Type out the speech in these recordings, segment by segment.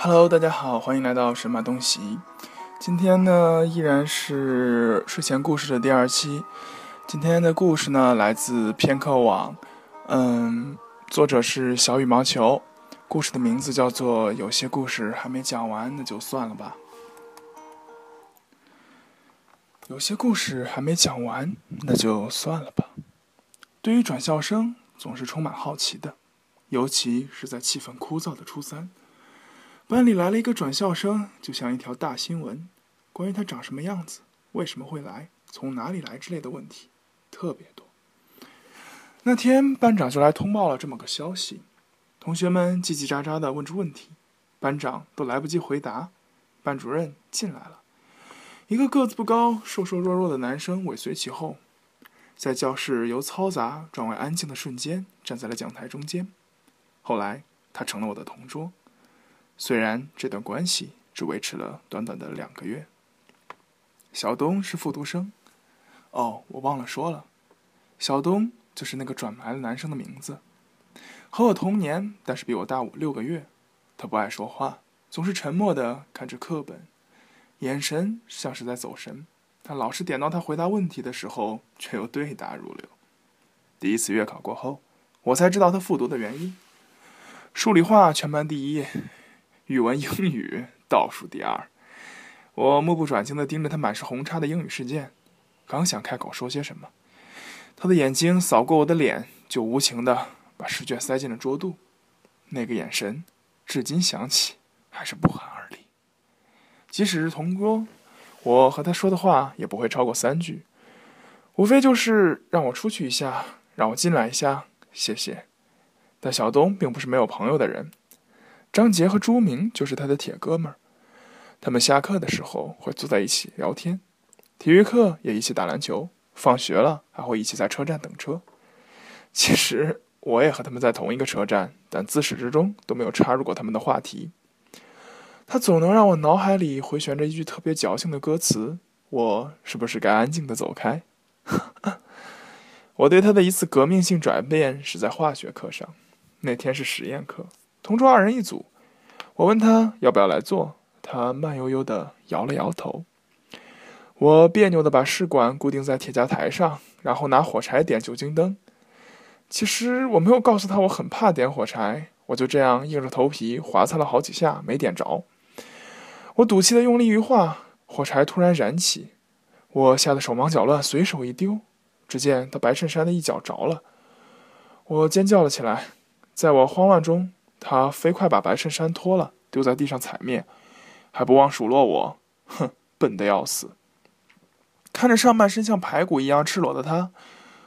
Hello，大家好，欢迎来到神马东西。今天呢，依然是睡前故事的第二期。今天的故事呢，来自片刻网，嗯，作者是小羽毛球。故事的名字叫做《有些故事还没讲完，那就算了吧》。有些故事还没讲完，那就算了吧。对于转校生，总是充满好奇的，尤其是在气氛枯燥的初三。班里来了一个转校生，就像一条大新闻。关于他长什么样子、为什么会来、从哪里来之类的问题，特别多。那天班长就来通报了这么个消息，同学们叽叽喳喳的问出问题，班长都来不及回答，班主任进来了。一个个子不高、瘦瘦弱弱的男生尾随其后，在教室由嘈杂转为安静的瞬间，站在了讲台中间。后来，他成了我的同桌。虽然这段关系只维持了短短的两个月。小东是复读生。哦，我忘了说了，小东就是那个转来的男生的名字，和我同年，但是比我大五六个月。他不爱说话，总是沉默的看着课本。眼神像是在走神，但老师点到他回答问题的时候，却又对答如流。第一次月考过后，我才知道他复读的原因：数理化全班第一，语文英语倒数第二。我目不转睛地盯着他满是红叉的英语试卷，刚想开口说些什么，他的眼睛扫过我的脸，就无情地把试卷塞进了桌肚。那个眼神，至今想起还是不寒而栗。即使是同桌，我和他说的话也不会超过三句，无非就是让我出去一下，让我进来一下，谢谢。但小东并不是没有朋友的人，张杰和朱明就是他的铁哥们儿，他们下课的时候会坐在一起聊天，体育课也一起打篮球，放学了还会一起在车站等车。其实我也和他们在同一个车站，但自始至终都没有插入过他们的话题。他总能让我脑海里回旋着一句特别矫情的歌词：“我是不是该安静的走开？” 我对他的一次革命性转变是在化学课上，那天是实验课，同桌二人一组。我问他要不要来做，他慢悠悠的摇了摇头。我别扭的把试管固定在铁架台上，然后拿火柴点酒精灯。其实我没有告诉他我很怕点火柴，我就这样硬着头皮划擦了好几下，没点着。我赌气的用力一划，火柴突然燃起，我吓得手忙脚乱，随手一丢，只见他白衬衫的一角着了，我尖叫了起来。在我慌乱中，他飞快把白衬衫脱了，丢在地上踩灭，还不忘数落我：“哼，笨的要死！”看着上半身像排骨一样赤裸的他，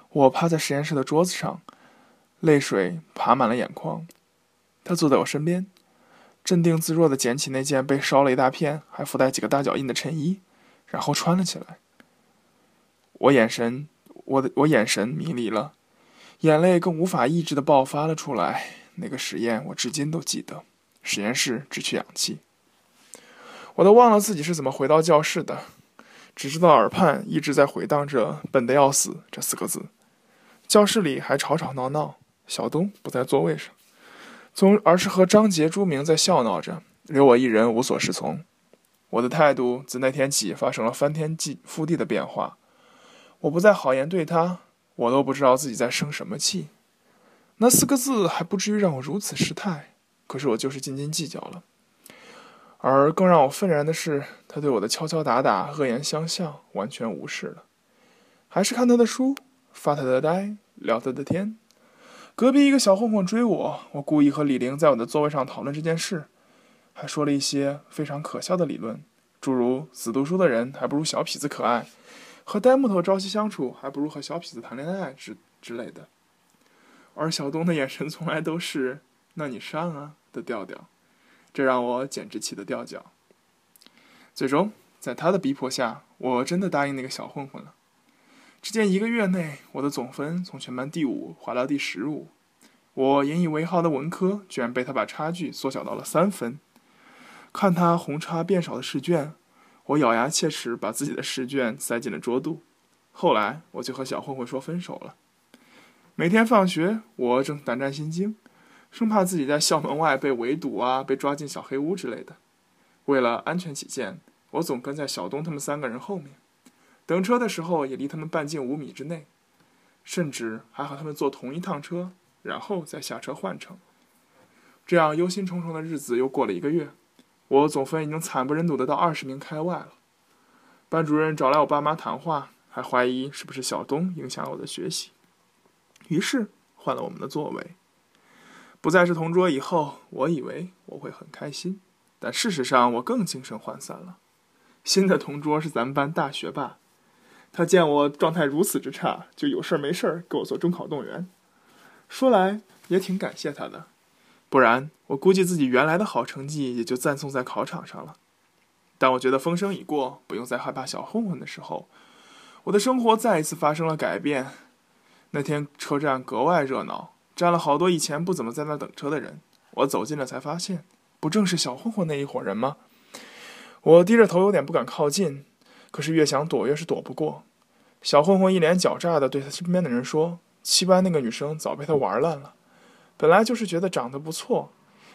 我趴在实验室的桌子上，泪水爬满了眼眶。他坐在我身边。镇定自若地捡起那件被烧了一大片、还附带几个大脚印的衬衣，然后穿了起来。我眼神，我的我眼神迷离了，眼泪更无法抑制地爆发了出来。那个实验我至今都记得，实验室只取氧气。我都忘了自己是怎么回到教室的，只知道耳畔一直在回荡着“笨得要死”这四个字。教室里还吵吵闹闹，小东不在座位上。从而是和张杰、朱明在笑闹着，留我一人无所适从。我的态度自那天起发生了翻天覆地的变化。我不再好言对他，我都不知道自己在生什么气。那四个字还不至于让我如此失态，可是我就是斤斤计较了。而更让我愤然的是，他对我的敲敲打打、恶言相向完全无视了，还是看他的书，发他的呆，聊他的天。隔壁一个小混混追我，我故意和李玲在我的座位上讨论这件事，还说了一些非常可笑的理论，诸如死读书的人还不如小痞子可爱，和呆木头朝夕相处还不如和小痞子谈恋爱之之类的。而小东的眼神从来都是“那你上啊”的调调，这让我简直气得掉脚。最终，在他的逼迫下，我真的答应那个小混混了。只见一个月内，我的总分从全班第五滑到第十五，我引以为豪的文科居然被他把差距缩小到了三分。看他红叉变少的试卷，我咬牙切齿把自己的试卷塞进了桌肚。后来，我就和小混混说分手了。每天放学，我正胆战心惊，生怕自己在校门外被围堵啊，被抓进小黑屋之类的。为了安全起见，我总跟在小东他们三个人后面，等车的时候也离他们半径五米之内，甚至还和他们坐同一趟车，然后再下车换乘。这样忧心忡忡的日子又过了一个月，我总分已经惨不忍睹的到二十名开外了。班主任找来我爸妈谈话，还怀疑是不是小东影响了我的学习，于是换了我们的座位。不再是同桌以后，我以为我会很开心，但事实上我更精神涣散了。新的同桌是咱们班大学霸，他见我状态如此之差，就有事儿没事儿给我做中考动员。说来也挺感谢他的，不然我估计自己原来的好成绩也就暂送在考场上了。当我觉得风声已过，不用再害怕小混混的时候，我的生活再一次发生了改变。那天车站格外热闹，站了好多以前不怎么在那等车的人。我走近了才发现，不正是小混混那一伙人吗？我低着头，有点不敢靠近，可是越想躲，越是躲不过。小混混一脸狡诈地对他身边的人说：“七班那个女生早被他玩烂了，本来就是觉得长得不错，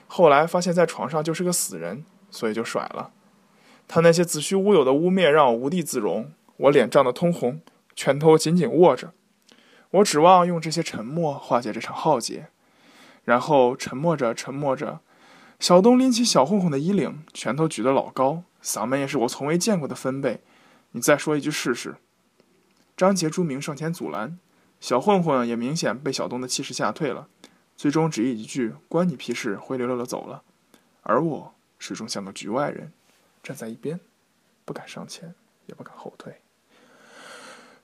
后来发现在床上就是个死人，所以就甩了。”他那些子虚乌有的污蔑让我无地自容，我脸涨得通红，拳头紧紧握着。我指望用这些沉默化解这场浩劫，然后沉默着，沉默着。小东拎起小混混的衣领，拳头举得老高，嗓门也是我从未见过的分贝。你再说一句试试。张杰、朱明上前阻拦，小混混也明显被小东的气势吓退了，最终只以一句“关你屁事”，灰溜溜的走了。而我始终像个局外人。站在一边，不敢上前，也不敢后退。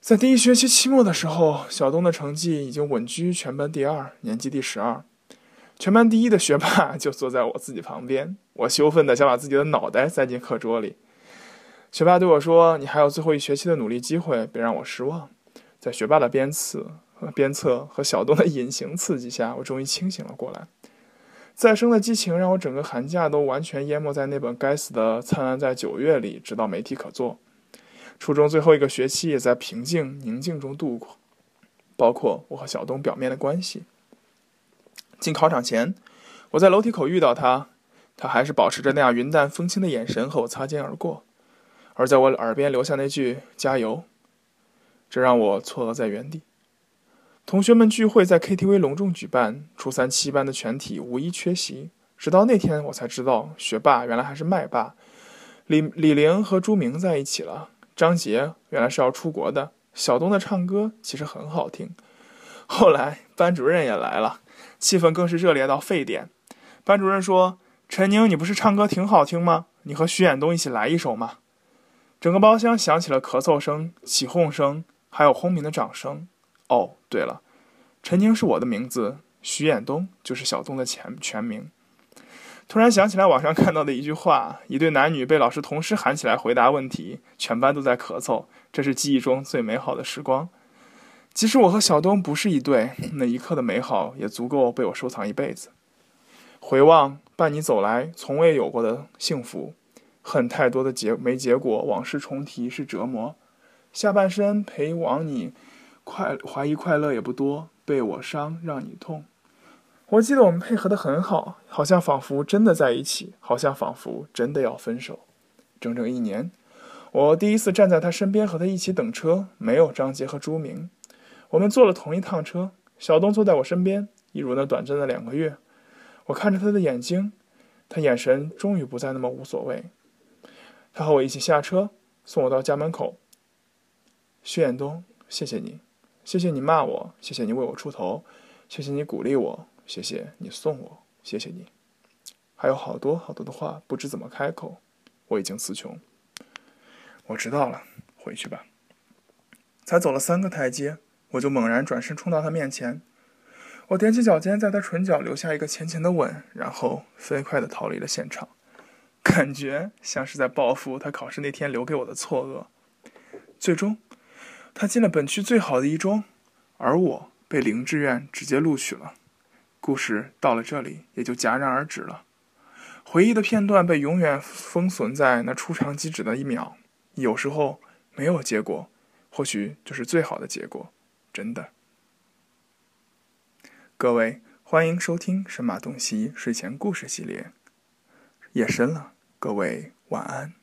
在第一学期期末的时候，小东的成绩已经稳居全班第二，年级第十二。全班第一的学霸就坐在我自己旁边，我羞愤的想把自己的脑袋塞进课桌里。学霸对我说：“你还有最后一学期的努力机会，别让我失望。”在学霸的鞭策和鞭策和小东的隐形刺激下，我终于清醒了过来。再生的激情让我整个寒假都完全淹没在那本该死的《灿烂在九月》里，直到没题可做。初中最后一个学期也在平静宁静中度过，包括我和小东表面的关系。进考场前，我在楼梯口遇到他，他还是保持着那样云淡风轻的眼神和我擦肩而过，而在我耳边留下那句“加油”，这让我错愕在原地。同学们聚会在 KTV 隆重举办，初三七班的全体无一缺席。直到那天，我才知道学霸原来还是麦霸。李李玲和朱明在一起了。张杰原来是要出国的。小东的唱歌其实很好听。后来班主任也来了，气氛更是热烈到沸点。班主任说：“陈宁，你不是唱歌挺好听吗？你和徐远东一起来一首嘛。”整个包厢响起了咳嗽声、起哄声，还有轰鸣的掌声。哦，对了，陈宁是我的名字，徐远东就是小东的全全名。突然想起来网上看到的一句话：一对男女被老师同时喊起来回答问题，全班都在咳嗽，这是记忆中最美好的时光。即使我和小东不是一对，那一刻的美好也足够被我收藏一辈子。回望伴你走来从未有过的幸福，恨太多的结没结果，往事重提是折磨。下半生陪往你。快怀疑快乐也不多，被我伤让你痛。我记得我们配合的很好，好像仿佛真的在一起，好像仿佛真的要分手。整整一年，我第一次站在他身边和他一起等车，没有张杰和朱明。我们坐了同一趟车，小东坐在我身边，一如那短暂的两个月。我看着他的眼睛，他眼神终于不再那么无所谓。他和我一起下车，送我到家门口。薛远东，谢谢你。谢谢你骂我，谢谢你为我出头，谢谢你鼓励我，谢谢你送我，谢谢你，还有好多好多的话不知怎么开口，我已经词穷。我知道了，回去吧。才走了三个台阶，我就猛然转身冲到他面前，我踮起脚尖，在他唇角留下一个浅浅的吻，然后飞快地逃离了现场，感觉像是在报复他考试那天留给我的错愕。最终。他进了本区最好的一中，而我被零志愿直接录取了。故事到了这里也就戛然而止了。回忆的片段被永远封存在那出场即止的一秒。有时候没有结果，或许就是最好的结果。真的。各位。欢迎收听神马东西睡前故事系列。夜深了，各位晚安。